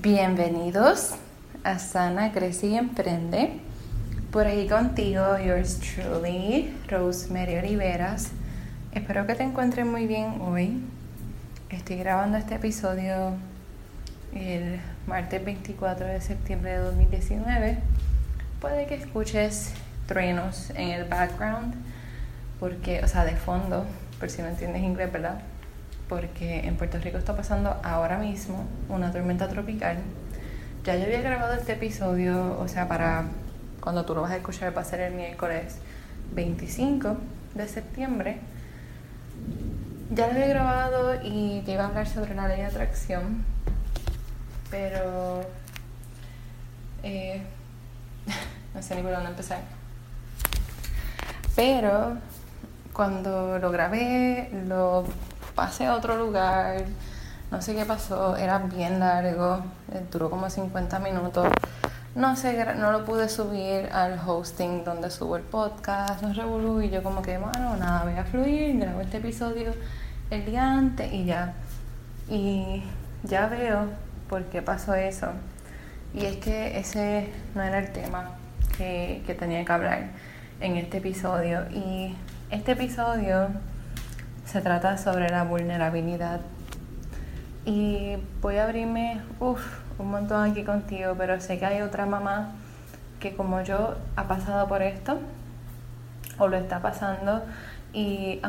Bienvenidos a Sana, Crece y Emprende. Por ahí contigo, yours truly, Rosemary Oliveras. Espero que te encuentres muy bien hoy. Estoy grabando este episodio el martes 24 de septiembre de 2019. Puede que escuches truenos en el background, porque, o sea, de fondo, por si no entiendes inglés, ¿verdad? Porque en Puerto Rico está pasando ahora mismo una tormenta tropical. Ya yo había grabado este episodio, o sea, para cuando tú lo vas a escuchar va a ser el miércoles 25 de septiembre. Ya lo había grabado y te iba a hablar sobre la ley de atracción, pero eh, no sé ni por dónde empezar. Pero cuando lo grabé, lo pasé a otro lugar, no sé qué pasó, era bien largo, eh, duró como 50 minutos. No sé, no lo pude subir al hosting donde subo el podcast, no revolú y yo como que, bueno, nada, voy a fluir, grabo este episodio el día antes y ya. Y ya veo por qué pasó eso. Y es que ese no era el tema que, que tenía que hablar en este episodio. Y este episodio se trata sobre la vulnerabilidad. Y voy a abrirme un montón aquí contigo, pero sé que hay otra mamá que como yo ha pasado por esto o lo está pasando y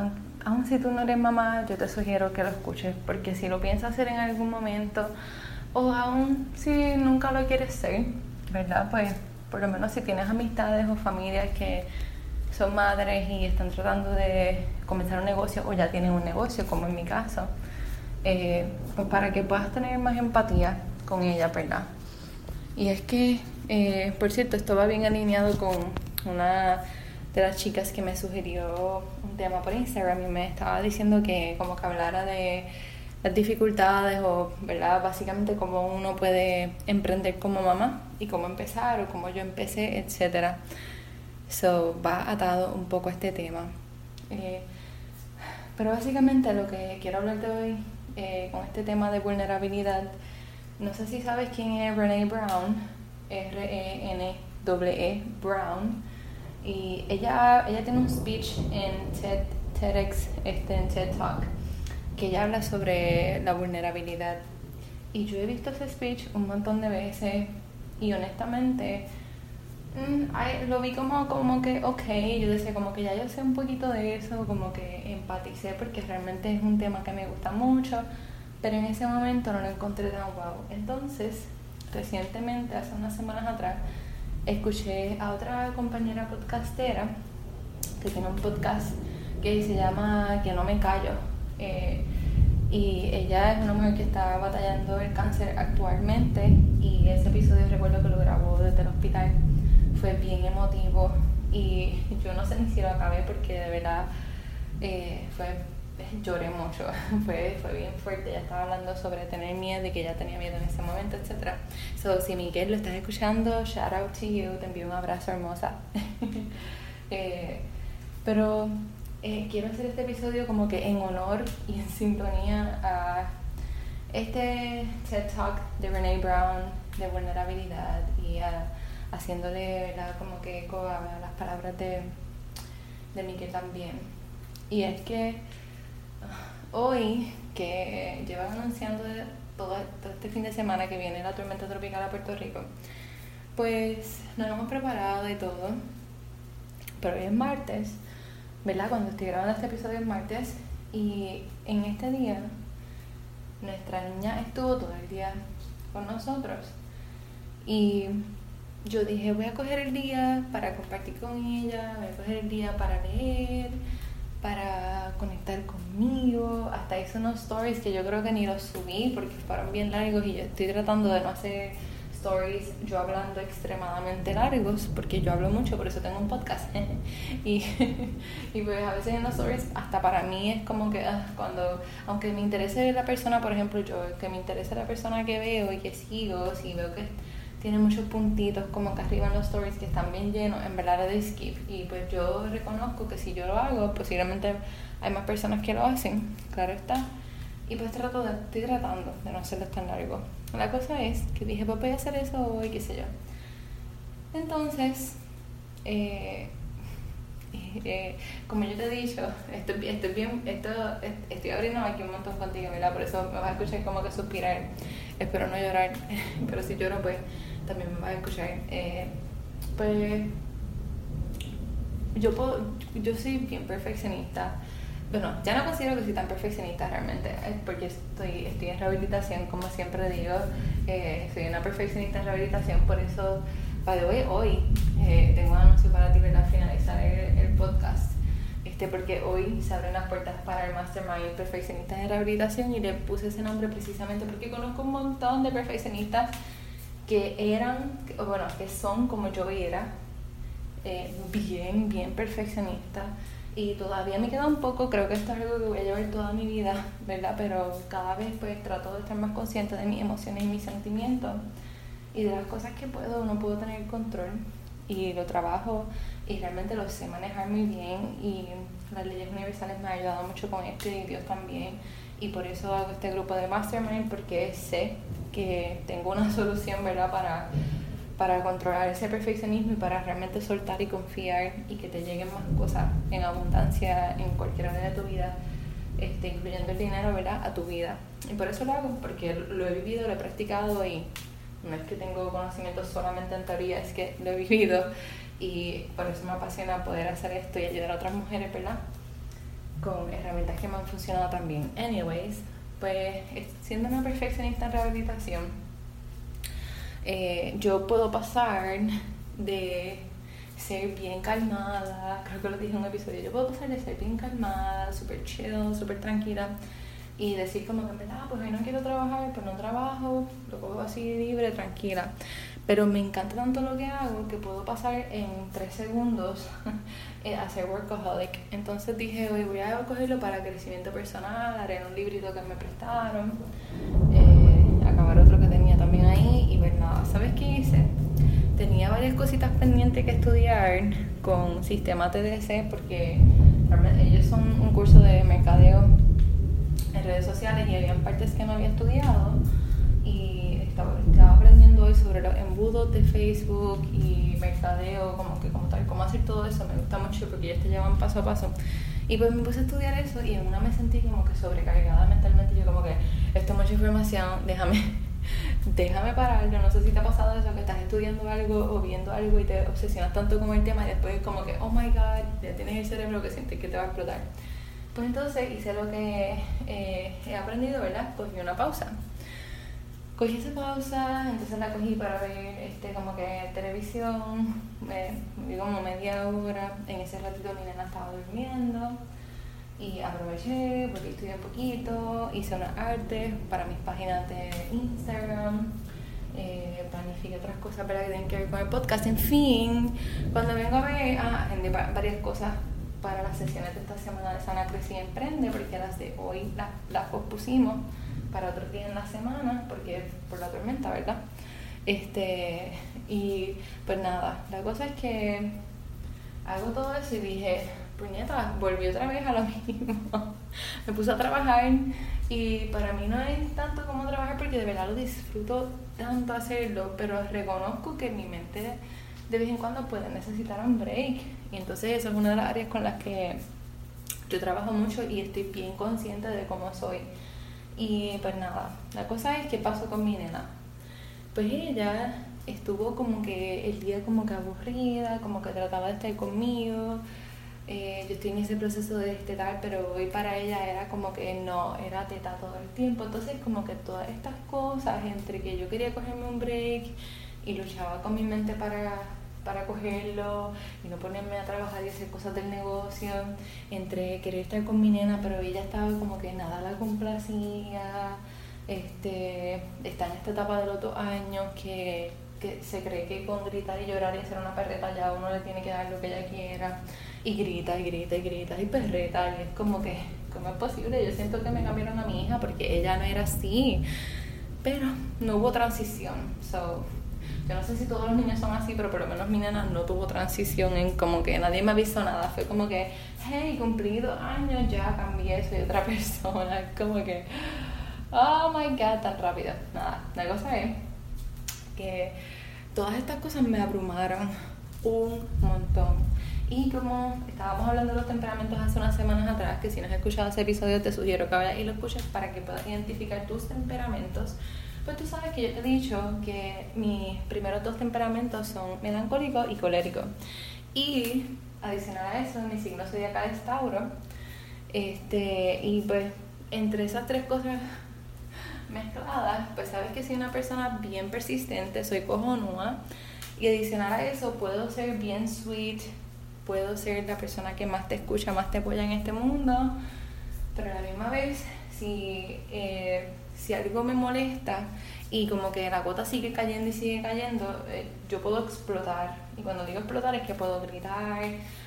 aun, si tú no eres mamá, yo te sugiero que lo escuches, porque si lo piensas hacer en algún momento o aún si nunca lo quieres ser, ¿verdad? Pues por lo menos si tienes amistades o familias que son madres y están tratando de comenzar un negocio o ya tienen un negocio, como en mi caso, eh, pues para que puedas tener más empatía con ella, ¿verdad? Y es que, eh, por cierto, esto va bien alineado con una de las chicas que me sugirió un tema por Instagram y me estaba diciendo que como que hablara de las dificultades o, ¿verdad? Básicamente cómo uno puede emprender como mamá y cómo empezar o cómo yo empecé, etcétera. So, va atado un poco a este tema. Eh, pero básicamente lo que quiero hablarte hoy eh, con este tema de vulnerabilidad, no sé si sabes quién es Renee Brown, R-E-N-E-E -E Brown, y ella, ella tiene un speech en TED, TEDx, este, en TED Talk, que ella habla sobre la vulnerabilidad. Y yo he visto ese speech un montón de veces y honestamente Mm, lo vi como, como que, ok, yo decía como que ya yo sé un poquito de eso, como que empaticé porque realmente es un tema que me gusta mucho, pero en ese momento no lo encontré tan guau. Entonces, recientemente, hace unas semanas atrás, escuché a otra compañera podcastera que tiene un podcast que se llama Que no me callo. Eh, y ella es una mujer que está batallando el cáncer actualmente y ese episodio recuerdo que lo grabó desde el hospital fue bien emotivo y yo no sé ni si lo acabé porque de verdad eh, fue lloré mucho, fue, fue bien fuerte, ya estaba hablando sobre tener miedo y que ya tenía miedo en ese momento, etc. So, si Miguel lo estás escuchando, shout out to you, te envío un abrazo hermosa. eh, pero eh, quiero hacer este episodio como que en honor y en sintonía a este TED Talk de Renee Brown de vulnerabilidad y a haciéndole como que eco a las palabras de, de Miguel también. Y es que ah, hoy, que llevan anunciando todo, este fin de semana que viene la tormenta tropical a Puerto Rico, pues nos hemos preparado de todo, pero hoy es martes, ¿verdad? Cuando estoy grabando este episodio es martes y en este día nuestra niña estuvo todo el día con nosotros y yo dije, voy a coger el día para compartir con ella, voy a coger el día para leer, para conectar conmigo. Hasta hice unos stories que yo creo que ni los subí porque fueron bien largos y yo estoy tratando de no hacer stories yo hablando extremadamente largos porque yo hablo mucho, por eso tengo un podcast. y, y pues a veces en los stories hasta para mí es como que ah, cuando, aunque me interese la persona, por ejemplo yo, que me interese la persona que veo y que sigo, si veo que tiene muchos puntitos como que arriba en los stories que están bien llenos, en verdad de skip. Y pues yo reconozco que si yo lo hago, posiblemente hay más personas que lo hacen, claro está. Y pues trato de, estoy tratando de no hacerlo tan largo. la cosa es que dije, pues voy a hacer eso hoy, qué sé yo. Entonces, eh, eh, como yo te he dicho, estoy, estoy, bien, esto, estoy abriendo aquí un montón contigo, ¿verdad? Por eso me vas a escuchar como que suspirar. Espero no llorar, pero si lloro, pues también me vas a escuchar. Eh, pues yo puedo, yo soy bien perfeccionista. Bueno, ya no considero que soy tan perfeccionista realmente, porque estoy, estoy en rehabilitación, como siempre digo, eh, soy una perfeccionista en rehabilitación, por eso by the way, hoy eh, tengo un anuncio para ti para finalizar el, podcast. Este, porque hoy se abren las puertas para el Mastermind Perfeccionistas de Rehabilitación y le puse ese nombre precisamente porque conozco un montón de perfeccionistas que eran, bueno, que son como yo era, eh, bien, bien perfeccionistas y todavía me queda un poco, creo que esto es algo que voy a llevar toda mi vida, ¿verdad? Pero cada vez pues trato de estar más consciente de mis emociones y mis sentimientos y de las cosas que puedo no puedo tener control y lo trabajo y realmente lo sé manejar muy bien y las leyes universales me han ayudado mucho con esto y Dios también y por eso hago este grupo de mastermind porque sé que tengo una solución verdad para para controlar ese perfeccionismo y para realmente soltar y confiar y que te lleguen más cosas en abundancia en cualquier área de tu vida, este, incluyendo el dinero, ¿verdad? A tu vida. Y por eso lo hago, porque lo he vivido, lo he practicado y no es que tengo conocimiento solamente en teoría, es que lo he vivido y por eso me apasiona poder hacer esto y ayudar a otras mujeres, ¿verdad? Con herramientas que me han funcionado también. Anyways, pues siendo una perfeccionista en rehabilitación, eh, yo puedo pasar de ser bien calmada, creo que lo dije en un episodio, yo puedo pasar de ser bien calmada, súper chill, súper tranquila, y decir como que, verdad, pues hoy no quiero trabajar, pues no trabajo, lo cojo así libre, tranquila. Pero me encanta tanto lo que hago que puedo pasar en tres segundos eh, a ser workaholic. Entonces dije, hoy voy a cogerlo para crecimiento personal, haré un librito que me prestaron, eh, acabar otro que tenía también ahí y ver nada. ¿Sabes qué hice? Tenía varias cositas pendientes que estudiar con sistema TDC porque ellos son un curso de mercadeo en redes sociales y había partes que no había estudiado y estaba, aprendiendo hoy sobre los embudos de Facebook y mercadeo, como que como tal, cómo hacer todo eso, me gusta mucho porque ellos te llevan paso a paso. Y pues me puse a estudiar eso y en una me sentí como que sobrecargada mentalmente, yo como que esto es mucha información, déjame, déjame parar, yo no sé si te ha pasado eso, que estás estudiando algo o viendo algo y te obsesionas tanto con el tema y después como que, oh my god, ya tienes el cerebro que sientes que te va a explotar. Pues entonces hice lo que eh, he aprendido, ¿verdad? Cogí una pausa. Cogí esa pausa, entonces la cogí para ver este, como que televisión, me, como media hora, en ese ratito mi nena estaba durmiendo y aproveché porque estudié un poquito, hice unas artes para mis páginas de Instagram, eh, planifiqué otras cosas para que tienen que ver con el podcast, en fin, cuando vengo a ver, ah, varias cosas para las sesiones de esta semana de Sana Crece y Emprende, porque las de hoy las, las pospusimos para otro día en la semana, porque por la tormenta, ¿verdad? Este, y pues nada, la cosa es que hago todo eso y dije, puñeta, volví otra vez a lo mismo. Me puse a trabajar y para mí no es tanto como trabajar porque de verdad lo disfruto tanto hacerlo, pero reconozco que mi mente de vez en cuando puede necesitar un break. Y entonces eso es una de las áreas con las que yo trabajo mucho y estoy bien consciente de cómo soy. Y pues nada, la cosa es que pasó con mi nena. Pues ella estuvo como que el día como que aburrida, como que trataba de estar conmigo. Eh, yo estoy en ese proceso de destetar, pero hoy para ella era como que no, era teta todo el tiempo. Entonces como que todas estas cosas, entre que yo quería cogerme un break y luchaba con mi mente para para cogerlo y no ponerme a trabajar y hacer cosas del negocio, entre querer estar con mi nena, pero ella estaba como que nada la complacía, este, está en esta etapa de los dos años que, que se cree que con gritar y llorar y hacer una perreta ya uno le tiene que dar lo que ella quiera, y grita y grita y grita y perreta, y es como que, ¿cómo es posible? Yo siento que me cambiaron a mi hija porque ella no era así, pero no hubo transición, so yo no sé si todos los niños son así, pero por lo menos mi nena no tuvo transición en como que nadie me avisó nada. Fue como que, hey, cumplí dos años, ya cambié, soy otra persona. Como que, Oh my god, tan rápido. Nada, la cosa es que todas estas cosas me abrumaron un montón. Y como estábamos hablando de los temperamentos hace unas semanas atrás, que si no has escuchado ese episodio te sugiero que vayas y lo escuches para que puedas identificar tus temperamentos. Pues tú sabes que yo te he dicho que mis primeros dos temperamentos son melancólico y colérico. Y adicional a eso, mi signo zodiacal es Tauro. Este, y pues entre esas tres cosas mezcladas, pues sabes que soy una persona bien persistente, soy cojonúa. Y adicional a eso, puedo ser bien sweet, puedo ser la persona que más te escucha, más te apoya en este mundo, pero a la misma vez, si, eh, si algo me molesta y como que la gota sigue cayendo y sigue cayendo, eh, yo puedo explotar. Y cuando digo explotar es que puedo gritar,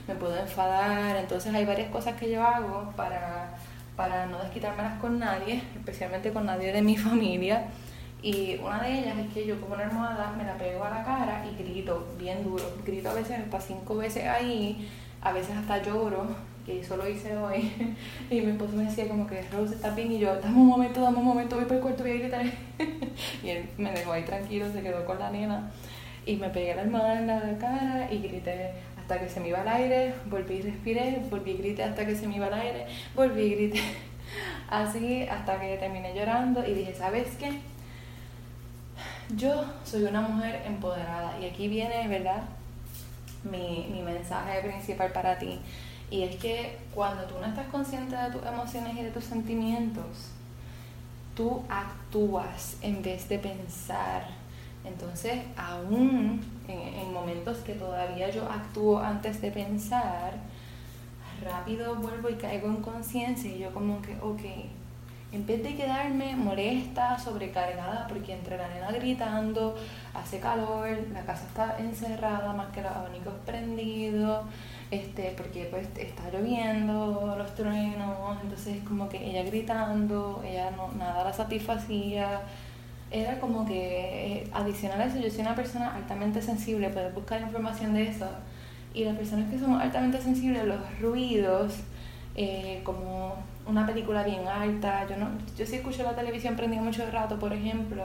me puedo enfadar, entonces hay varias cosas que yo hago para para no desquitármelas con nadie, especialmente con nadie de mi familia. Y una de ellas es que yo como una almohada me la pego a la cara y grito bien duro. Grito a veces hasta cinco veces ahí, a veces hasta lloro, que eso lo hice hoy. y mi esposo me decía como que Rose está bien y yo, dame un momento, dame un momento, voy por el cuarto, voy a gritar. y él me dejó ahí tranquilo, se quedó con la nena. Y me pegué la almohada en la cara y grité, hasta que se me iba el aire, volví y respiré, volví y grité hasta que se me iba el aire, volví y grité. Así hasta que terminé llorando y dije, ¿sabes qué? Yo soy una mujer empoderada y aquí viene, ¿verdad? Mi, mi mensaje principal para ti. Y es que cuando tú no estás consciente de tus emociones y de tus sentimientos, tú actúas en vez de pensar. Entonces, aún en, momentos que todavía yo actúo antes de pensar, rápido vuelvo y caigo en conciencia y yo como que, ok, en vez de quedarme molesta, sobrecargada, porque entre la nena gritando, hace calor, la casa está encerrada, más que los abanicos prendidos, este, porque pues está lloviendo, los truenos, entonces como que ella gritando, ella no, nada la satisfacía, era como que eh, adicional a eso, yo soy una persona altamente sensible, puedes buscar información de eso. Y las personas que somos altamente sensibles los ruidos, eh, como una película bien alta, yo no yo sí escucho la televisión prendida mucho rato, por ejemplo,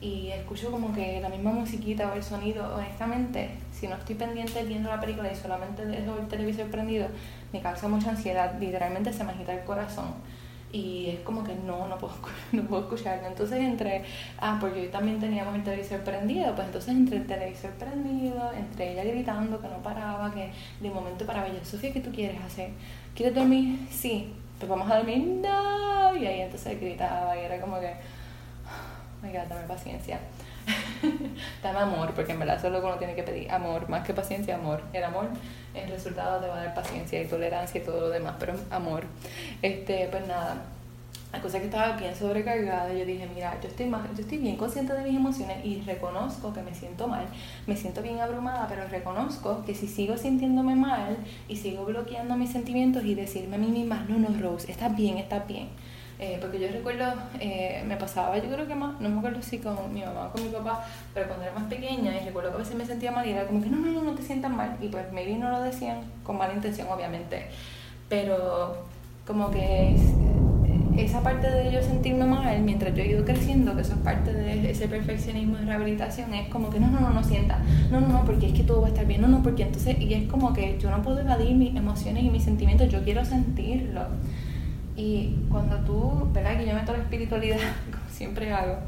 y escucho como que la misma musiquita o el sonido, honestamente, si no estoy pendiente viendo la película y solamente dejo el televisor prendido, me causa mucha ansiedad, literalmente se me agita el corazón y es como que no, no puedo, no puedo escucharlo. Entonces entre, ah, porque hoy también teníamos el televisor prendido, pues entonces entre el televisor prendido, entre ella gritando que no paraba, que de momento paraba yo, Sofía, ¿qué tú quieres hacer? ¿Quieres dormir? Sí, pues vamos a dormir, no, y ahí entonces gritaba y era como que, my dame paciencia. Dame amor, porque en verdad eso es lo que uno tiene que pedir, amor, más que paciencia, amor. El amor, el resultado te va a dar paciencia y tolerancia y todo lo demás, pero amor. Este, pues nada, la cosa que estaba bien sobrecargada, yo dije, mira, yo estoy, más, yo estoy bien consciente de mis emociones y reconozco que me siento mal, me siento bien abrumada, pero reconozco que si sigo sintiéndome mal y sigo bloqueando mis sentimientos y decirme a mí misma, no, no, Rose, estás bien, estás bien eh, porque yo recuerdo, eh, me pasaba, yo creo que más, no me acuerdo si con mi mamá o con mi papá, pero cuando era más pequeña y recuerdo que a veces me sentía mal y era como que no, no, no, no te sientas mal. Y pues maybe no lo decían con mala intención, obviamente. Pero como que esa parte de yo sentirme mal, mientras yo he ido creciendo, que eso es parte de ese perfeccionismo de rehabilitación, es como que no, no, no, no sienta, no, no, no, porque es que todo va a estar bien, no, no, porque entonces, y es como que yo no puedo evadir mis emociones y mis sentimientos, yo quiero sentirlo. Y cuando tú, ¿verdad? Que yo meto la espiritualidad, como siempre hago,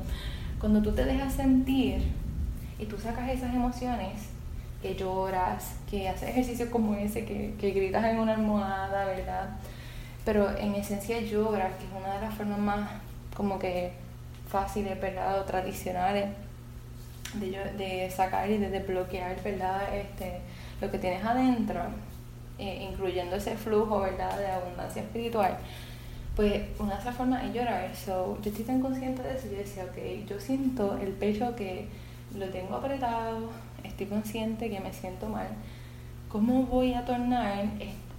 cuando tú te dejas sentir y tú sacas esas emociones, que lloras, que haces ejercicios como ese, que, que gritas en una almohada, ¿verdad? Pero en esencia lloras, que es una de las formas más como que fáciles, ¿verdad? O tradicionales de, de sacar y de desbloquear, ¿verdad? Este, lo que tienes adentro, eh, incluyendo ese flujo, ¿verdad? De abundancia espiritual pues una de esas formas es llorar. So, yo estoy tan consciente de eso. Yo decía, ok, yo siento el pecho que lo tengo apretado, estoy consciente que me siento mal. ¿Cómo voy a tornar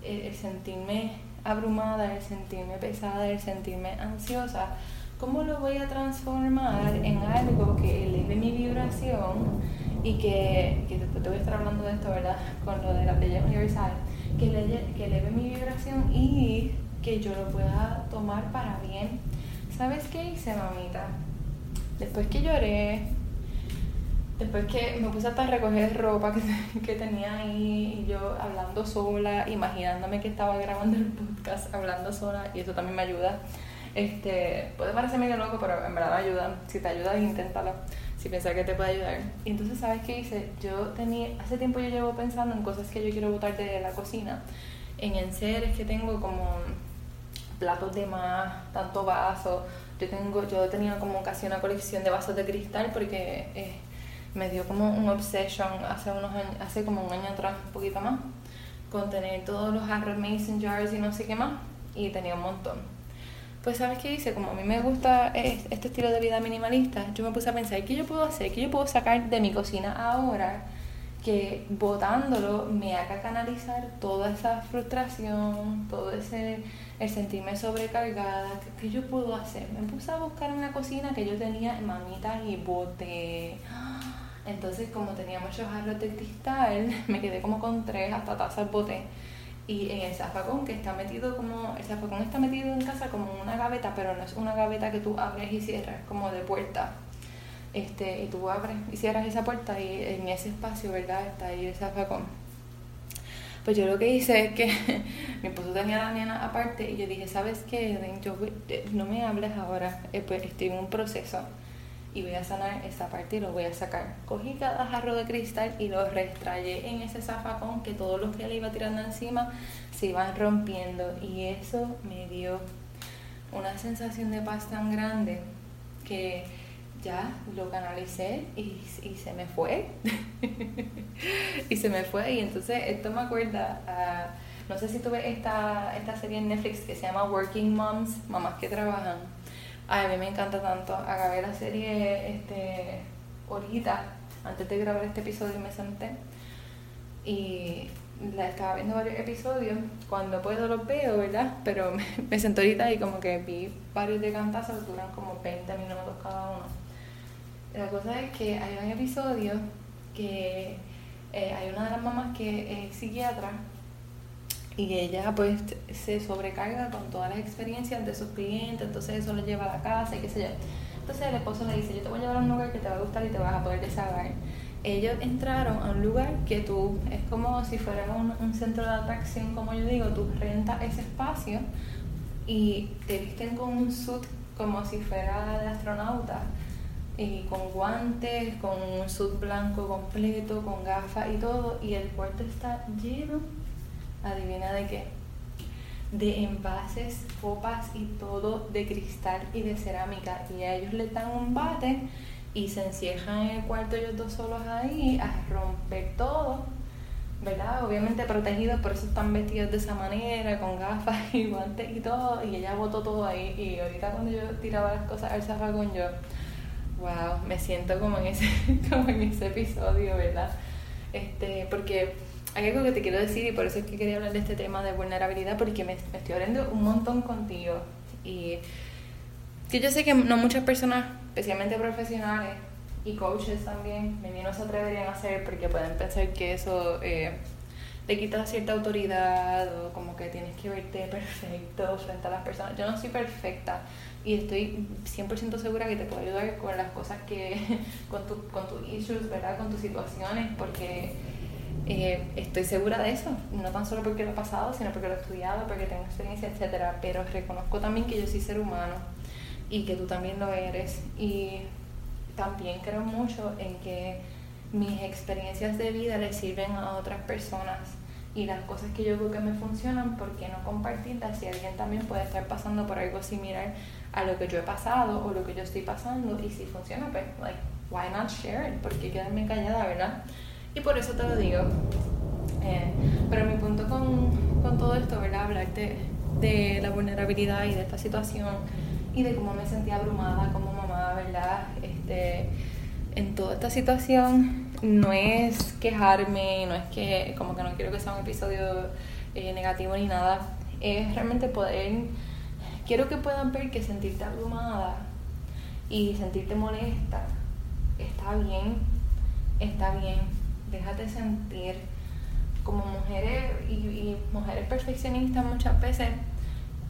el, sentirme abrumada, el sentirme pesada, el sentirme ansiosa? ¿Cómo lo voy a transformar en algo que eleve mi vibración y que, que después te voy a estar hablando de esto, ¿verdad? Con lo de la leyes universal, que eleve, que eleve mi vibración y que yo lo pueda tomar para bien. ¿sabes qué hice, mamita? Después que lloré, después que me puse hasta a recoger ropa que, que tenía ahí y yo hablando sola, imaginándome que estaba grabando el podcast hablando sola y eso también me ayuda. Este, puede parecer medio loco, pero en verdad ayuda. Si te ayuda, inténtalo. Si piensas que te puede ayudar. Y entonces, ¿sabes qué hice? Yo tenía, hace tiempo yo llevo pensando en cosas que yo quiero botar de la cocina. En enseres que tengo como platos de más, tanto vasos. Yo tengo, yo tenía como casi una colección de vasos de cristal porque eh, me dio como un obsession hace unos años, hace como un año atrás, un poquito más, con tener todos los jarros mason jars y no sé qué más, y tenía un montón. Pues sabes qué hice, como a mí me gusta este estilo de vida minimalista, yo me puse a pensar, ¿qué yo puedo hacer? ¿Qué yo puedo sacar de mi cocina ahora? Que botándolo me haga canalizar toda esa frustración, todo ese el sentirme sobrecargada, ¿qué, yo puedo hacer? Me puse a buscar en la cocina que yo tenía mamitas y bote. Entonces, como tenía muchos jarros de cristal, me quedé como con tres hasta tazas bote. Y en el zafacón que está metido como, el zafacón está metido en casa como una gaveta, pero no es una gaveta que tú abres y cierras, como de puerta este, y tú abres y cierras esa puerta y en ese espacio, ¿verdad? Está ahí el zafacón. Pues yo lo que hice es que mi esposo tenía la nena aparte y yo dije, ¿sabes qué? Yo, eh, no me hables ahora, eh, pues estoy en un proceso y voy a sanar esa parte y lo voy a sacar. Cogí cada jarro de cristal y lo restrayé en ese zafacón que todos los que le iba tirando encima se iban rompiendo y eso me dio una sensación de paz tan grande que ya lo canalicé y, y se me fue. y se me fue. Y entonces esto me acuerda a, no sé si tuve esta, esta serie en Netflix que se llama Working Moms, mamás que trabajan. Ay, a mí me encanta tanto. Acabé la serie este, ahorita, antes de grabar este episodio me senté y la estaba viendo varios episodios. Cuando puedo los veo, ¿verdad? Pero me, me senté ahorita y como que vi varios de cantazos, duran como 20 minutos cada uno la cosa es que hay un episodio que eh, hay una de las mamás que es psiquiatra y ella pues se sobrecarga con todas las experiencias de sus clientes, entonces eso lo lleva a la casa y qué sé yo. Entonces el esposo le dice, yo te voy a llevar a un lugar que te va a gustar y te vas a poder desahogar. Ellos entraron a un lugar que tú, es como si fuera un, centro de atracción, como yo digo, tú rentas ese espacio y te visten con un suit como si fuera de astronauta y con guantes, con un sud blanco completo, con gafas y todo, y el cuarto está lleno, adivina de qué, de envases, copas y todo de cristal y de cerámica. Y a ellos les dan un bate y se encierran en el cuarto ellos dos solos ahí a romper todo, ¿verdad? Obviamente protegidos, por eso están vestidos de esa manera, con gafas y guantes y todo. Y ella botó todo ahí. Y ahorita cuando yo tiraba las cosas al zafacón, yo wow, me siento como en ese, como en ese episodio, ¿verdad? Este, porque hay algo que te quiero decir y por eso es que quería hablar de este tema de vulnerabilidad, porque me, estoy hablando un montón contigo y que yo sé que no muchas personas, especialmente profesionales y coaches también, no se atreverían a hacer porque pueden pensar que eso eh, te quita cierta autoridad o como que tienes que verte perfecto frente a las personas. Yo no soy perfecta, y estoy 100% segura que te puedo ayudar con las cosas que, con, tu, con tus issues, ¿verdad? Con tus situaciones, porque eh, estoy segura de eso, no tan solo porque lo he pasado, sino porque lo he estudiado, porque tengo experiencia, etcétera, pero reconozco también que yo soy ser humano y que tú también lo eres y también creo mucho en que mis experiencias de vida le sirven a otras personas y las cosas que yo veo que me funcionan, ¿por qué no compartirlas si alguien también puede estar pasando por algo similar a lo que yo he pasado o lo que yo estoy pasando y si funciona, pues, like, why not share it? ¿Por qué quedarme callada, verdad? Y por eso te lo digo. Eh, pero mi punto con, con, todo esto, ¿verdad? Hablarte de la vulnerabilidad y de esta situación y de cómo me sentía abrumada como mamá, ¿verdad? Este, en toda esta situación no es quejarme, no es que como que no quiero que sea un episodio eh, negativo ni nada, es realmente poder, quiero que puedan ver que sentirte abrumada y sentirte molesta está bien, está bien, déjate sentir. Como mujeres y, mujeres perfeccionistas muchas veces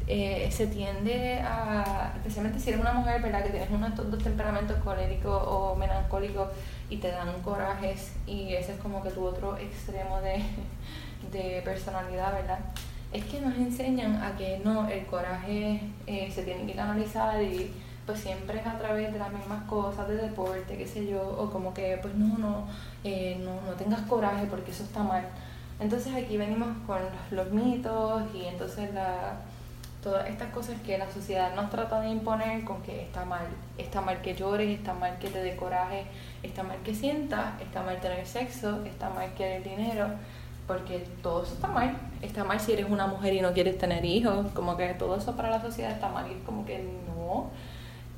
eh, se tiende a, especialmente si eres una mujer, ¿verdad? Que tienes uno de estos dos temperamentos colérico o melancólico y te dan corajes y ese es como que tu otro extremo de, de personalidad, ¿verdad? Es que nos enseñan a que no, el coraje eh, se tiene que canalizar y pues siempre es a través de las mismas cosas, de deporte, qué sé yo, o como que pues no, no, eh, no, no tengas coraje porque eso está mal. Entonces aquí venimos con los mitos y entonces la, todas estas cosas que la sociedad nos trata de imponer con que está mal. Está mal que llores, está mal que te dé coraje, está mal que sientas, está mal tener sexo, está mal querer dinero, porque todo eso está mal. Está mal si eres una mujer y no quieres tener hijos, como que todo eso para la sociedad está mal y como que no.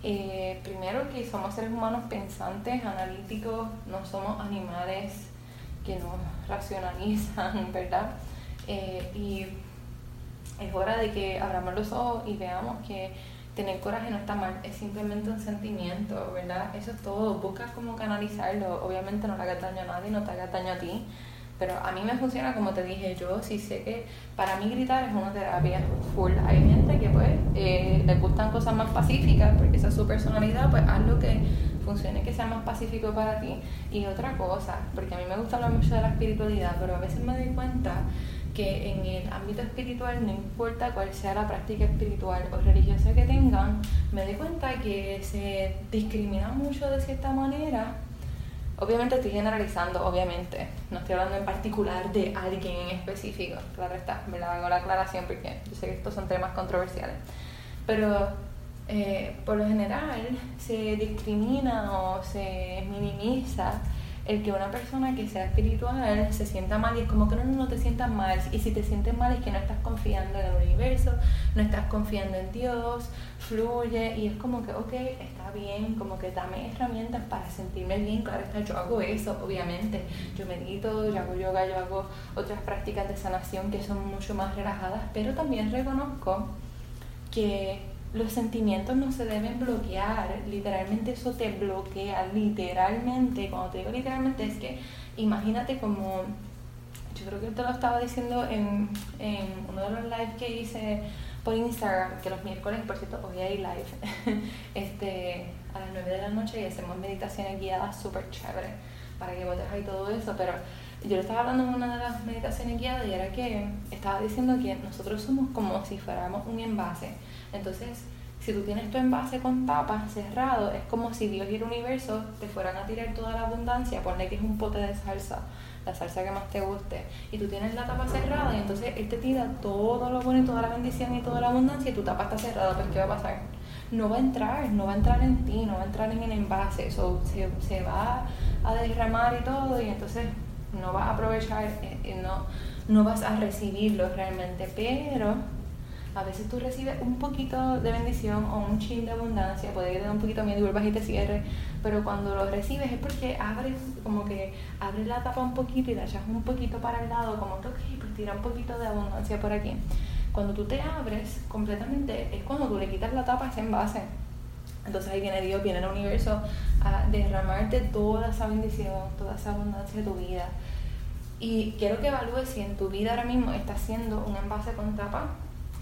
Eh, primero que somos seres humanos pensantes, analíticos, no somos animales que nos racionalizan, ¿verdad? Eh, y es hora de que abramos los ojos y veamos que tener coraje no está mal, es simplemente un sentimiento, ¿verdad? Eso es todo, buscas cómo canalizarlo, obviamente no le hagas daño a nadie, no te hagas daño a ti, pero a mí me funciona como te dije, yo sí sé que para mí gritar es una terapia full, hay gente que pues eh, le gustan cosas más pacíficas porque esa es su personalidad, pues haz lo que funcione, que sea más pacífico para ti. Y otra cosa, porque a mí me gusta hablar mucho de la espiritualidad, pero a veces me doy cuenta que en el ámbito espiritual, no importa cuál sea la práctica espiritual o religiosa que tengan, me doy cuenta que se discrimina mucho de cierta manera. Obviamente estoy generalizando, obviamente, no estoy hablando en particular de alguien en específico, claro está, la hago la aclaración porque yo sé que estos son temas controversiales, pero eh, por lo general se discrimina o se minimiza el que una persona que sea espiritual se sienta mal y es como que no, no te sientas mal. Y si te sientes mal es que no estás confiando en el universo, no estás confiando en Dios, fluye y es como que, ok, está bien, como que dame herramientas para sentirme bien. Claro está, yo hago eso, obviamente. Yo medito, yo hago yoga, yo hago otras prácticas de sanación que son mucho más relajadas, pero también reconozco que los sentimientos no se deben bloquear, literalmente eso te bloquea, literalmente, cuando te digo literalmente es que imagínate como, yo creo que te lo estaba diciendo en, uno de los lives que hice por Instagram, que los miércoles, por cierto, hoy hay live, este, a las 9 de la noche y hacemos meditaciones guiadas súper chévere para que votes ahí todo eso, pero yo le estaba hablando en una de las meditaciones guiadas y era que estaba diciendo que nosotros somos como si fuéramos un envase entonces, si tú tienes tu envase con tapa cerrado, es como si Dios y el universo te fueran a tirar toda la abundancia, ponle que es un pote de salsa, la salsa que más te guste, y tú tienes la tapa cerrada y entonces Él te tira todo lo bueno y toda la bendición y toda la abundancia y tu tapa está cerrada, pues ¿qué va a pasar? No va a entrar, no va a entrar en ti, no va a entrar en el envase, eso se, se va a derramar y todo y entonces no vas a aprovechar, eh, eh, no, no vas a recibirlo realmente, pero a veces tú recibes un poquito de bendición o un chin de abundancia, puede que te dé un poquito de miedo y vuelvas y te cierres, pero cuando lo recibes es porque abres, como que abres la tapa un poquito y la echas un poquito para el lado, como que, ok, pues tira un poquito de abundancia por aquí. Cuando tú te abres completamente es cuando tú le quitas la tapa a ese envase. Entonces ahí viene Dios, viene el universo a derramarte toda esa bendición, toda esa abundancia de tu vida. Y quiero que evalúes si en tu vida ahora mismo estás siendo un envase con tapa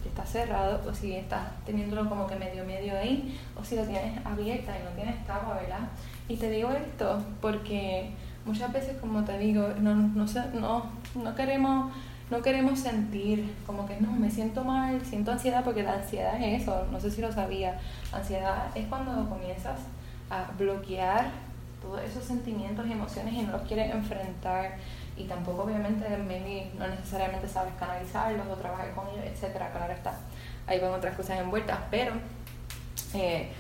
está cerrado o si estás teniéndolo como que medio medio ahí o si lo tienes abierta y no tienes tapa, ¿verdad? Y te digo esto porque muchas veces, como te digo, no, no, no, no queremos no queremos sentir como que no, me siento mal, siento ansiedad, porque la ansiedad es eso, no sé si lo sabía. Ansiedad es cuando comienzas a bloquear todos esos sentimientos y emociones y no los quieres enfrentar y tampoco obviamente maybe no necesariamente sabes canalizarlos o trabajar con ellos, etcétera, claro está. Ahí van otras cosas envueltas, pero eh,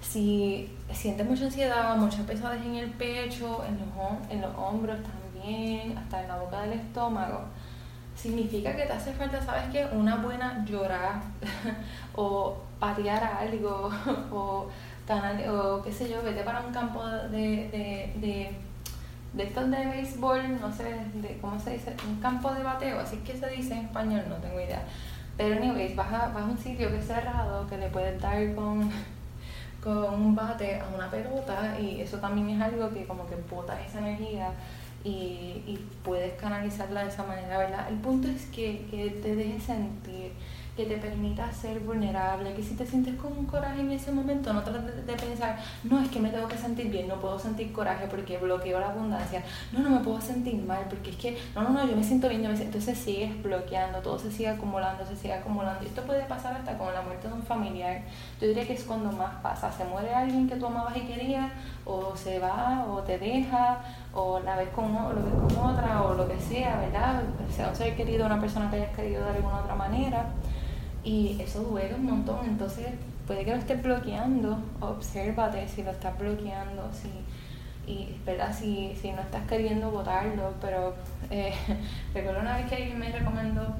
si sientes mucha ansiedad, mucha pesadez en el pecho, en los, en los hombros también, hasta en la boca del estómago, significa que te hace falta, ¿sabes qué? Una buena llorar o patear algo o, o qué sé yo, vete para un campo de estos de béisbol, no sé de, cómo se dice, un campo de bateo, así que se dice en español, no tengo idea. Pero anyways, vas a, vas a un sitio que es cerrado, que le puedes dar con, con un bate a una pelota y eso también es algo que como que bota esa energía y, y puedes canalizarla de esa manera, ¿verdad? El punto es que, que te dejes sentir, que te permita ser vulnerable, que si te sientes con coraje en ese momento, no trates de pensar, no, es que me tengo que sentir bien, no puedo sentir coraje porque bloqueo la abundancia, no, no me puedo sentir mal porque es que, no, no, no, yo me siento bien, yo me siento... entonces sigues bloqueando, todo se sigue acumulando, se sigue acumulando, y esto puede pasar hasta con la muerte de un familiar, yo diría que es cuando más pasa, se muere alguien que tú amabas y querías, o se va, o te deja, o la ves con, o lo ves con otra, o lo que sea, ¿verdad? Sea un ser querido, una persona que hayas querido de alguna otra manera y eso duele un montón, entonces puede que lo estés bloqueando, obsérvate si lo estás bloqueando, si, y ¿verdad? Si, si no estás queriendo votarlo, pero eh, recuerdo una vez que alguien me recomendó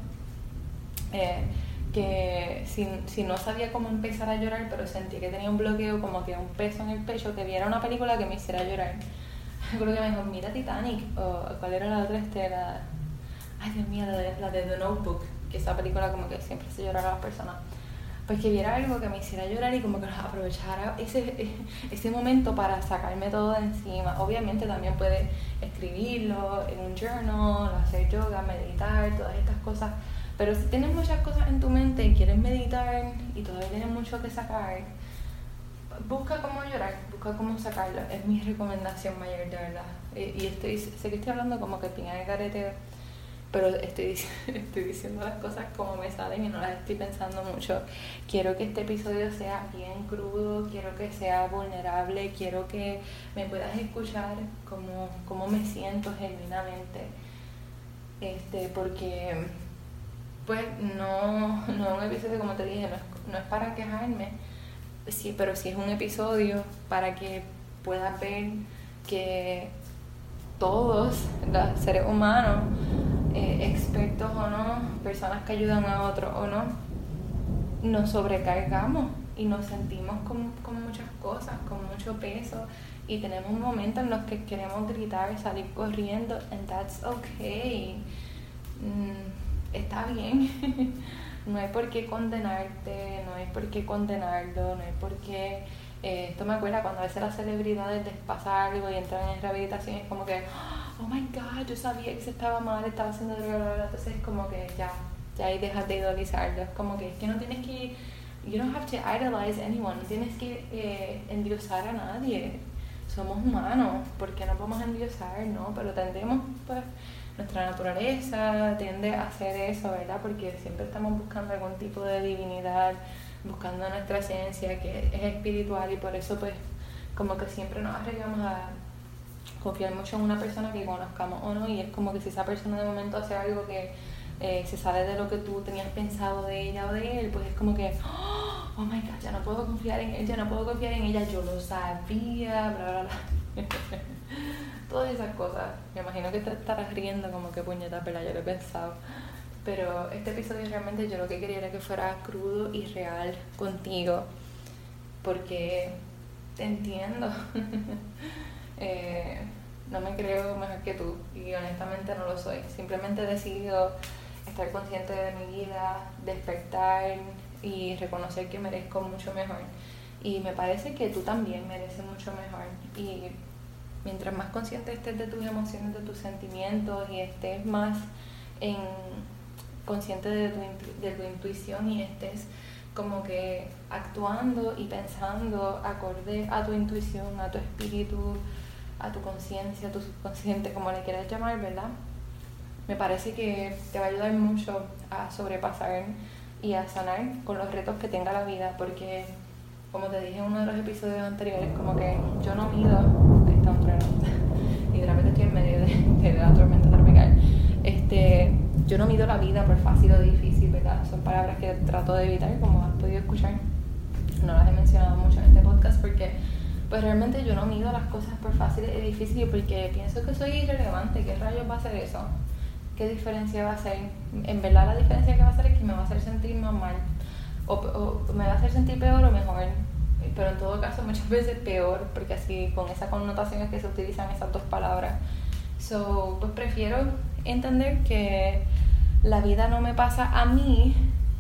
eh, que si, si, no sabía cómo empezar a llorar, pero sentí que tenía un bloqueo, como que un peso en el pecho, que viera una película que me hiciera llorar. Recuerdo que me dijo, mira Titanic, o cuál era la otra estela, ay Dios mío, la de, la de The Notebook que esa película como que siempre se llorar a las personas, pues que viera algo que me hiciera llorar y como que aprovechara ese, ese momento para sacarme todo de encima. Obviamente también puede escribirlo en un journal, hacer yoga, meditar, todas estas cosas. Pero si tienes muchas cosas en tu mente y quieres meditar y todavía tienes mucho que sacar, busca cómo llorar, busca cómo sacarlo. Es mi recomendación mayor, de verdad. Y, estoy, sé que estoy hablando como que tiene el carete pero estoy, estoy diciendo las cosas como me salen y no las estoy pensando mucho. Quiero que este episodio sea bien crudo, quiero que sea vulnerable, quiero que me puedas escuchar como, como me siento genuinamente. Este, porque pues no, no es un episodio como te dije, no es, no es para quejarme, sí, pero sí es un episodio para que puedas ver que todos los seres humanos eh, expertos o no, personas que ayudan a otros o no, nos sobrecargamos y nos sentimos con, con muchas cosas, con mucho peso y tenemos momentos en los que queremos gritar, salir corriendo, and that's okay. Mm, está bien. no hay por qué condenarte, no hay por qué condenarlo, no hay por qué... Eh, esto me acuerda cuando a veces las celebridades les pasa algo y entran en rehabilitación, es como que my god, yo sabía que se estaba mal, estaba haciendo droga, entonces es como que ya, ya ahí dejas de idolizarlo, como que que no tienes que, you don't have to idolize anyone, no tienes que eh, endiosar a nadie, somos humanos, ¿por qué no podemos endiosar? No, pero tendemos, pues, nuestra naturaleza tiende a hacer eso, ¿verdad? Porque siempre estamos buscando algún tipo de divinidad, buscando nuestra esencia que es espiritual y por eso pues como que siempre nos arriesgamos a confiar mucho en una persona que conozcamos o no, y es como que si esa persona de momento hace algo que eh, se sale de lo que tú tenías pensado de ella o de él, pues es como que, oh my god, ya no puedo confiar en él, ya no puedo confiar en ella, yo lo sabía, bla, bla, bla. Todas esas cosas. Me imagino que te estarás riendo como que puñeta, pero yo lo he pensado. Pero este episodio realmente yo lo que quería era que fuera crudo y real contigo, porque te entiendo. Eh, no me creo mejor que tú y honestamente no lo soy. Simplemente he decidido estar consciente de mi vida, despertar y reconocer que merezco mucho mejor. Y me parece que tú también mereces mucho mejor. Y mientras más consciente estés de tus emociones, de tus sentimientos y estés más en, consciente de tu, de tu intuición y estés como que actuando y pensando acorde a tu intuición, a tu espíritu, a tu conciencia, a tu subconsciente, como le quieras llamar, ¿verdad? Me parece que te va a ayudar mucho a sobrepasar y a sanar con los retos que tenga la vida, porque como te dije en uno de los episodios anteriores, como que yo no mido, está un trueno, repente estoy en medio de, la tormenta tropical, este, yo no mido la vida por fácil o difícil, ¿verdad? Son palabras que trato de evitar, como has podido escuchar. No las he mencionado mucho en este podcast porque pues realmente yo no mido las cosas por fácil y difícil porque pienso que soy irrelevante. ¿Qué rayos va a hacer eso? ¿Qué diferencia va a hacer? En verdad la diferencia que va a hacer es que me va a hacer sentir más mal. O, me va a hacer sentir peor o mejor. Pero en todo caso muchas veces peor porque así con esa connotación es que se utilizan esas dos palabras. So, pues prefiero entender que la vida no me pasa a mí,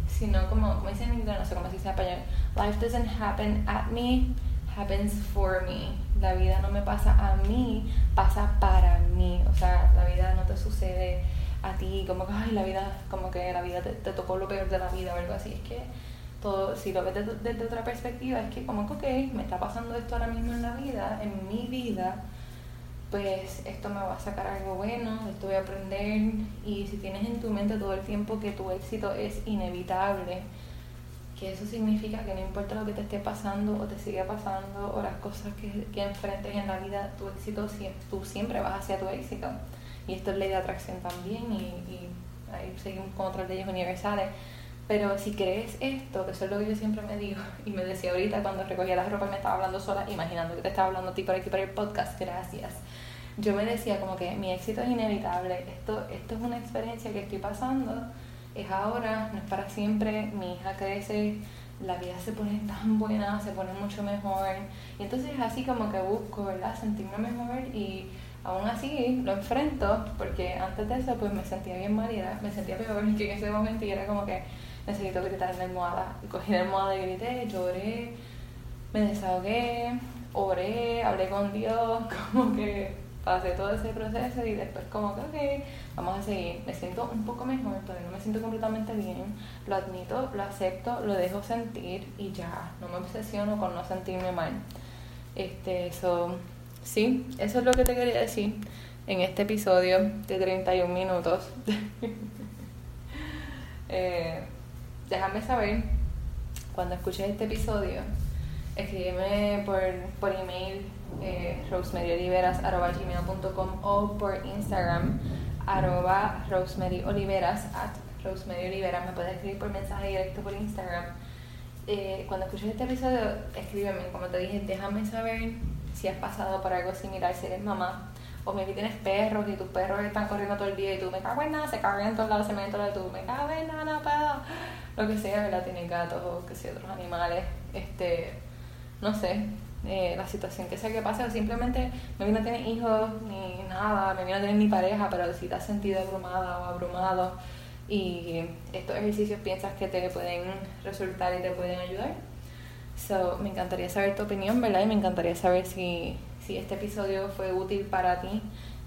sino como, como dicen en inglés, no sé cómo se dice en español. Life doesn't happen at me happens for me. La vida no me pasa a mí, pasa para mí. O sea, la vida no te sucede a ti, como que, ay, la vida, como que la vida te, tocó lo peor de la vida o algo así. Es que todo, si lo ves desde, desde, otra perspectiva, es que como que, ok, me está pasando esto ahora mismo en la vida, en mi vida, pues esto me va a sacar algo bueno, esto voy a aprender. Y si tienes en tu mente todo el tiempo que tu éxito es inevitable, que eso significa que no importa lo que te esté pasando o te siga pasando o las cosas que, que enfrentes en la vida, tu éxito, tú siempre vas hacia tu éxito. Y esto es ley de atracción también y, y ahí seguimos con otras leyes universales. Pero si crees esto, que eso es lo que yo siempre me digo, y me decía ahorita cuando recogía la ropa y me estaba hablando sola, imaginando que te estaba hablando a ti por aquí para el podcast, gracias. Yo me decía como que mi éxito es inevitable, esto, esto es una experiencia que estoy pasando es ahora, no es para siempre, mi hija crece, la vida se pone tan buena, se pone mucho mejor. Y entonces es así como que busco, ¿verdad? Sentirme mejor y aún así lo enfrento, porque antes de eso pues me sentía bien mal y era, me sentía peor que en ese momento y era como que necesito gritar en la almohada. Cogí la almohada y grité, lloré, me desahogué, oré, hablé con Dios, como que pasé todo ese proceso y después como que, ok, vamos a seguir. Me siento un poco mejor, todavía no me siento completamente bien. Lo admito, lo acepto, lo dejo sentir y ya, no me obsesiono con no sentirme mal. Este, eso, sí, eso es lo que te quería decir en este episodio de 31 minutos. eh, déjame saber cuando escuches este episodio escríbeme por, por email eh, rosemary.oliveras.com o por Instagram arroba rosemaryoliveras at rosemaryoliveras me puedes escribir por mensaje directo por Instagram. Eh, cuando escuches este episodio escríbeme. Como te dije déjame saber si has pasado por algo similar si eres mamá o maybe tienes perros y tus perros están corriendo todo el día y tú me cago en nada, se cagan en todos lados, se meten en todo tú me cago en nada, no lo que sea, ¿verdad? Tienes gatos o que sea otros animales. Este no sé, eh, la situación que sea que pase, o simplemente me no tienes hijos ni nada, no tienes ni pareja, pero si te has sentido abrumada o abrumado y estos ejercicios piensas que te pueden resultar y te pueden ayudar. So, me encantaría saber tu opinión, ¿verdad? Y me encantaría saber si, si este episodio fue útil para ti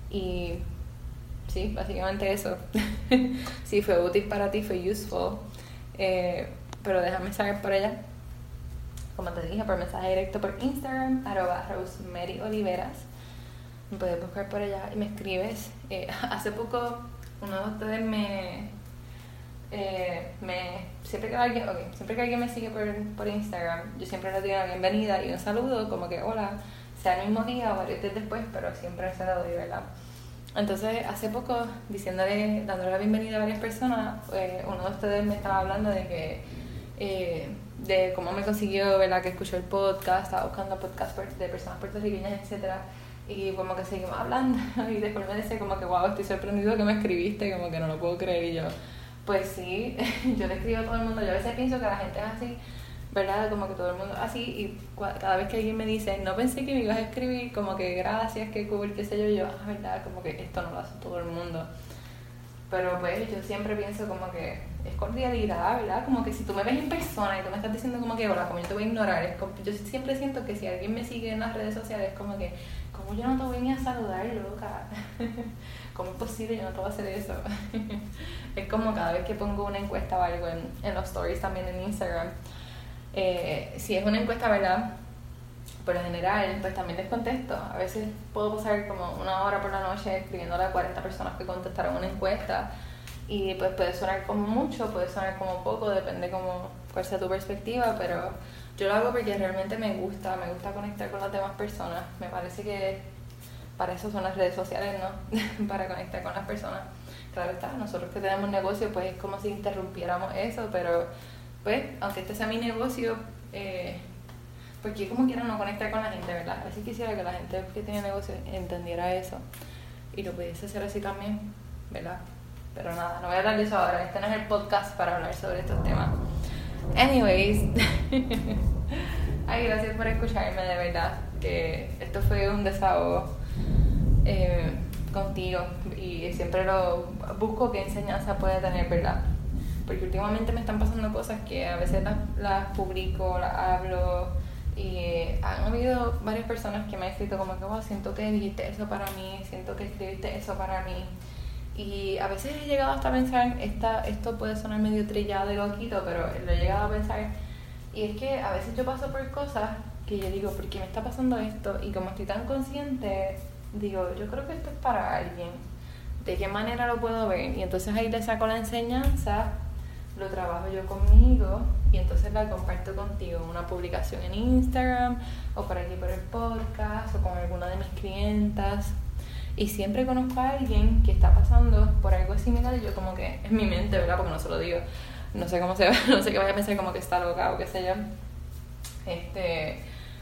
y sí, básicamente eso. si fue útil para ti, fue useful. Eh, pero déjame saber por ella como te dije, por mensaje directo por Instagram, arroba Rosemary Oliveras. Me puedes buscar por allá y me escribes. Eh, hace poco uno de ustedes me, eh, me siempre que alguien okay, siempre que alguien me sigue por, por Instagram yo siempre le doy una bienvenida y un saludo como que hola sea el mismo día o varios días después pero siempre se lo doy verdad entonces hace poco diciéndole dándole la bienvenida a varias personas eh, uno de ustedes me estaba hablando de que de cómo me consiguió, ¿verdad? Que escuchó el podcast, estaba buscando podcast de personas puertorriqueñas, etcétera Y como que seguimos hablando y después me dice como que, wow, estoy sorprendido que me escribiste, como que no lo puedo creer. Y yo, pues sí, yo le escribo a todo el mundo. Yo a veces pienso que la gente es así, ¿verdad? Como que todo el mundo así. Y cada vez que alguien me dice, no pensé que me ibas a escribir, como que gracias, qué cool, qué sé yo, yo, ah, ¿verdad? Como que esto no lo hace todo el mundo. Pero pues yo siempre pienso como que es cordialidad, ¿verdad? Como que si tú me ves en persona y tú me estás diciendo como que, hola, como yo te voy a ignorar, es como, yo siempre siento que si alguien me sigue en las redes sociales, es como que, como yo no te voy ni a saludar, loca? ¿Cómo es posible? Yo no te voy a hacer eso. es como cada vez que pongo una encuesta o algo en, en los stories también en Instagram, eh, si es una encuesta, ¿verdad? Por lo general, pues también les contesto. A veces puedo pasar como una hora por la noche escribiéndole a 40 personas que contestaron una encuesta y pues puede sonar como mucho, puede sonar como poco, depende como cuál sea tu perspectiva, pero yo lo hago porque realmente me gusta, me gusta conectar con las demás personas. Me parece que para eso son las redes sociales, ¿no? para conectar con las personas. Claro está, nosotros que tenemos negocio, pues es como si interrumpiéramos eso, pero pues, aunque este sea mi negocio, eh, porque como quiero no conectar con la gente, ¿verdad? Así quisiera que la gente que tiene negocio entendiera eso y lo pudiese hacer así también, ¿verdad? Pero nada, no voy a hablar de eso ahora. Este no es el podcast para hablar sobre estos temas. Anyways, ay, gracias por escucharme, de verdad. Que esto fue un desahogo eh, contigo y siempre lo busco qué enseñanza puede tener, ¿verdad? Porque últimamente me están pasando cosas que a veces las, las publico, las hablo y han habido varias personas que me han escrito como que, wow, siento que dijiste eso para mí, siento que escribiste eso para mí Y a veces he llegado hasta a pensar, esta, esto puede sonar medio trillado y loquito, pero lo he llegado a pensar. Y es que a veces yo paso por cosas que yo digo, ¿por qué me está pasando esto? Y como estoy tan consciente, digo, yo creo que esto es para alguien. ¿De qué manera lo puedo ver? Y entonces ahí le saco la enseñanza, lo trabajo yo conmigo y entonces la comparto contigo en una publicación en Instagram o por aquí por el podcast o con alguna de mis clientas y siempre conozco a alguien que está pasando por algo similar yo como que es mi mente, ¿verdad? Porque no se lo digo. No sé cómo se no sé qué vaya a pensar como que está loca o qué sé yo. Este,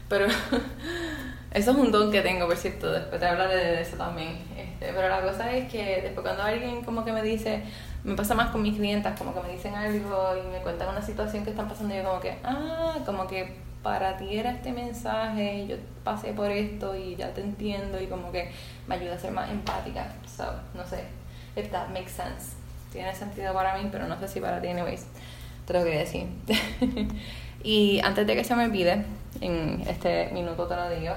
pero eso es un don que tengo, por cierto, después te hablaré de eso también. Este, pero la cosa es que después cuando alguien como que me dice, me pasa más con mis clientas, como que me dicen algo y me cuentan una situación que están pasando, yo como que, ah, como que para ti era este mensaje, yo pasé por esto y ya te entiendo y como que me ayuda a ser más empática. So, no sé, if that makes sense. Tiene sentido para mí, pero no sé si para ti, anyways. Te lo quería decir. y antes de que se me olvide, en este minuto te lo digo,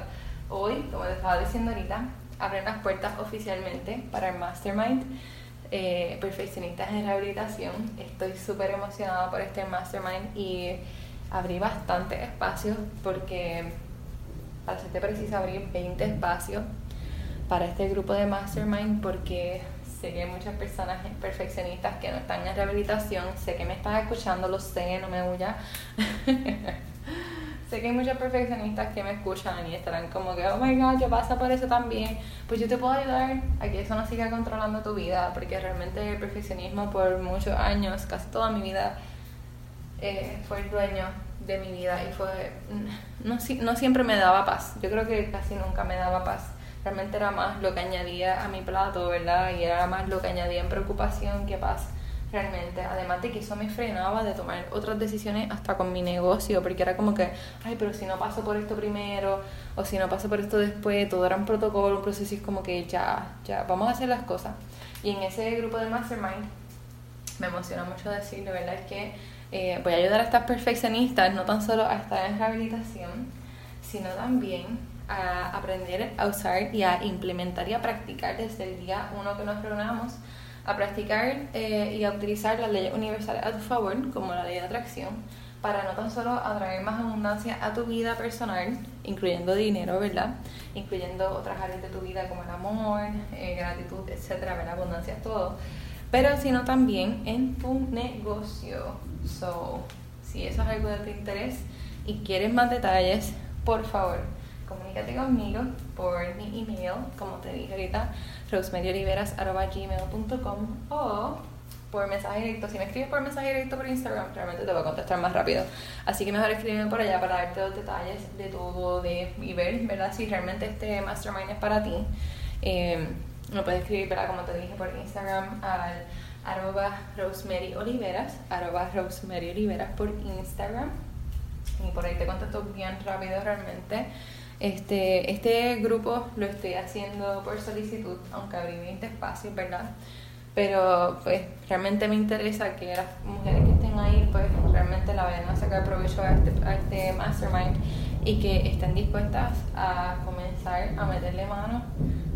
hoy, como te estaba diciendo ahorita, abren las puertas oficialmente para el Mastermind. Eh, perfeccionistas en rehabilitación. Estoy súper emocionada por este mastermind y abrí bastante espacios porque, para serte precisa, abrí 20 espacios para este grupo de Mastermind porque sé que hay muchas personas perfeccionistas que no están en rehabilitación, sé que me estás escuchando, lo sé, no me huya. sé que hay muchos perfeccionistas que me escuchan y estarán como que, oh my god, yo paso por eso también. Pues yo te puedo ayudar a que eso no siga controlando tu vida, porque realmente el perfeccionismo por muchos años, casi toda mi vida, eh, fue el dueño de mi vida y fue no, no siempre me daba paz. Yo creo que casi nunca me daba paz. Realmente era más lo que añadía a mi plato verdad y era más lo que añadía en preocupación que paz realmente. Además de que eso me frenaba de tomar otras decisiones hasta con mi negocio porque era como que ay pero si no paso por esto primero o si no paso por esto después todo era un protocolo un proceso y es como que ya ya vamos a hacer las cosas. Y en ese grupo de mastermind me emociona mucho decirlo verdad es que eh, voy a ayudar a estas perfeccionistas no tan solo a estar en rehabilitación, sino también a aprender a usar y a implementar y a practicar desde el día uno que nos reunamos, a practicar eh, y a utilizar las leyes universales a tu favor, como la ley de atracción, para no tan solo atraer más abundancia a tu vida personal, incluyendo dinero, ¿verdad? Incluyendo otras áreas de tu vida como el amor, eh, gratitud, etcétera, ¿verdad? Abundancia, todo pero sino también en tu negocio. So, si eso es algo de tu interés y quieres más detalles, por favor, comunícate conmigo por mi email, como te dije ahorita, rosemarioliveras.gmail.com o por mensaje directo. Si me escribes por mensaje directo por Instagram, realmente te voy a contestar más rápido. Así que mejor escríbeme por allá para darte los detalles de todo de, y ver, ¿verdad? Si realmente este mastermind es para ti. Eh, lo puedes escribir, ¿verdad? Como te dije, por Instagram al arroba Rosemary Oliveras, arroba Rosemary Oliveras por Instagram. Y por ahí te contesto bien rápido realmente. Este, este grupo lo estoy haciendo por solicitud, aunque abrí 20 espacios, ¿verdad? Pero pues realmente me interesa que las mujeres que estén ahí pues realmente la vayan a sacar provecho a este, a este mastermind y que estén dispuestas a comenzar a meterle mano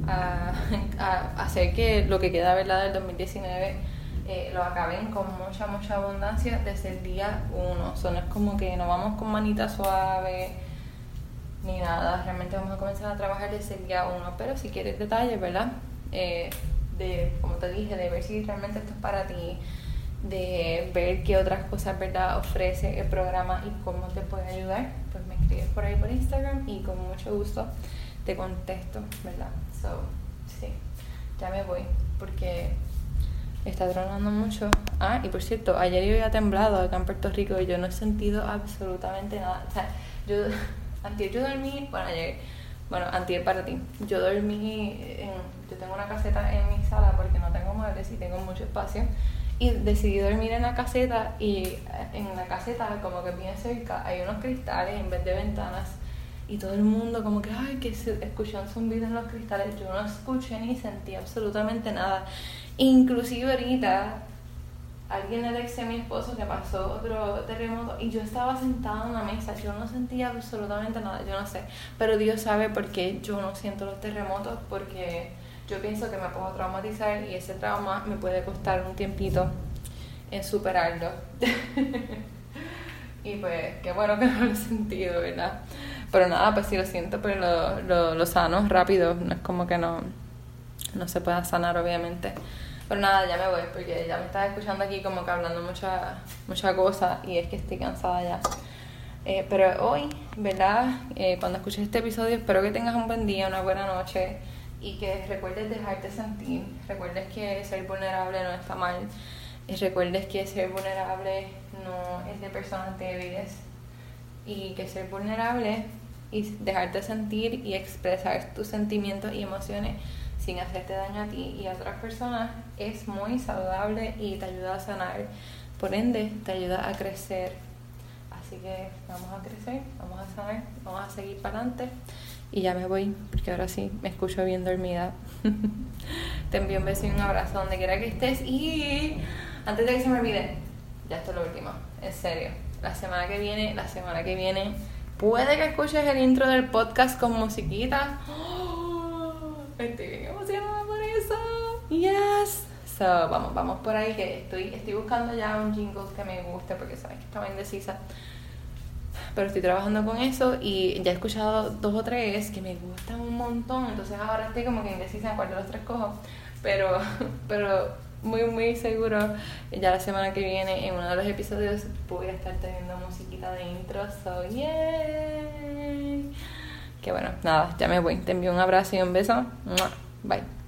a, hacer que lo que queda ¿verdad? del 2019 lo acaben con mucha, mucha abundancia desde el día uno. O no es como que no vamos con manita suave ni nada. Realmente vamos a comenzar a trabajar desde el día uno. Pero si quieres detalles, ¿verdad? Eh, de, como te dije, de ver si realmente esto es para ti, de ver qué otras cosas, ¿verdad? Ofrece el programa y cómo te puede ayudar, pues me escribes por ahí por Instagram y con mucho gusto te contesto, ¿verdad? So, sí, ya me voy porque está tronando mucho. Ah, y por cierto, ayer yo había temblado acá en Puerto Rico y yo no he sentido absolutamente nada. O sea, yo, antier yo dormí, bueno, ayer, bueno, antier para ti, yo dormí, en, yo tengo una caseta en mi sala porque no tengo muebles y tengo mucho espacio. Y decidí dormir en la caseta y en la caseta, como que bien cerca, hay unos cristales en vez de ventanas y todo el mundo como que, ay, que escuchó un zumbido en los cristales. Yo no escuché ni sentí absolutamente nada. Inclusive ahorita, alguien le dice a mi esposo que pasó otro terremoto y yo estaba sentada en la mesa, yo no sentía absolutamente nada, yo no sé. Pero Dios sabe por qué yo no siento los terremotos, porque yo pienso que me puedo traumatizar y ese trauma me puede costar un tiempito en superarlo. y pues, qué bueno que no lo he sentido, ¿verdad? Pero nada, pues si lo siento, pues lo, lo, lo sano rápido, no es como que no, no se pueda sanar, obviamente. Pero nada, ya me voy porque ya me estás escuchando aquí como que hablando mucha, mucha cosa y es que estoy cansada ya. Eh, pero hoy, ¿verdad? Eh, cuando escuches este episodio, espero que tengas un buen día, una buena noche y que recuerdes dejarte sentir. Recuerdes que ser vulnerable no está mal. Y recuerdes que ser vulnerable no es de personas débiles. Y que ser vulnerable y dejarte sentir y expresar tus sentimientos y emociones sin hacerte daño a ti y a otras personas es muy saludable y te ayuda a sanar. Por ende, te ayuda a crecer. Así que vamos a crecer, vamos a sanar, vamos a seguir para adelante. Y ya me voy, porque ahora sí me escucho bien dormida. te envío un beso y un abrazo donde quiera que estés. Y antes de que se me olvide, ya esto es lo último, en serio. La semana que viene, la semana que viene, puede que escuches el intro del podcast con musiquita. Estoy bien emocionada por eso. Yes. So, vamos, vamos por ahí que estoy, estoy buscando ya un jingle que me guste porque sabes que estaba indecisa. Pero estoy trabajando con eso y ya he escuchado dos o tres que me gustan un montón. Entonces ahora estoy como que indecisa en cuál de los tres cojo. Pero, pero muy, muy seguro ya la semana que viene en uno de los episodios voy a estar teniendo musiquita de intro. So, yay. Que bueno, nada, ya me voy. Te envío un abrazo y un beso. Bye.